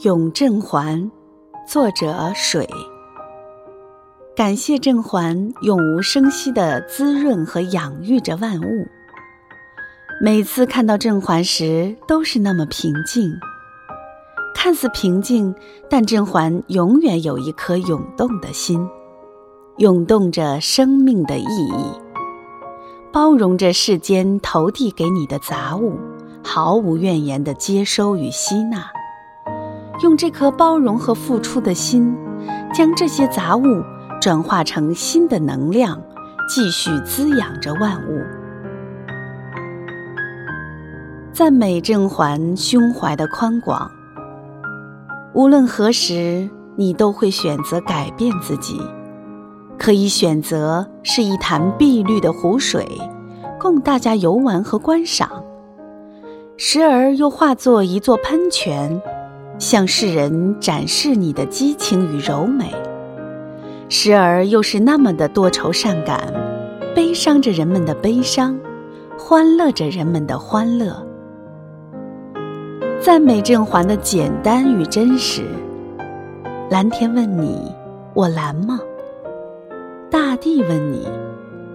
咏甄嬛，作者水。感谢甄嬛永无声息的滋润和养育着万物。每次看到甄嬛时，都是那么平静。看似平静，但甄嬛永远有一颗涌动的心，涌动着生命的意义，包容着世间投递给你的杂物，毫无怨言的接收与吸纳。用这颗包容和付出的心，将这些杂物转化成新的能量，继续滋养着万物。赞美甄嬛胸怀的宽广。无论何时，你都会选择改变自己，可以选择是一潭碧绿的湖水，供大家游玩和观赏；时而又化作一座喷泉。向世人展示你的激情与柔美，时而又是那么的多愁善感，悲伤着人们的悲伤，欢乐着人们的欢乐。赞美甄嬛的简单与真实。蓝天问你：我蓝吗？大地问你：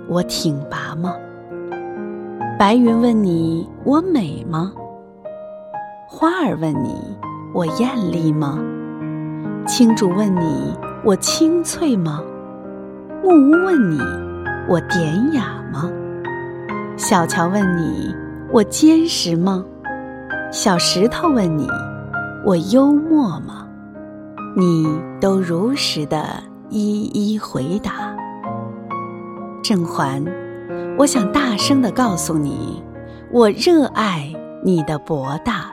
我挺拔吗？白云问你：我美吗？花儿问你。我艳丽吗？青竹问你：我清脆吗？木屋问你：我典雅吗？小桥问你：我坚实吗？小石头问你：我幽默吗？你都如实的一一回答。郑嬛，我想大声的告诉你，我热爱你的博大。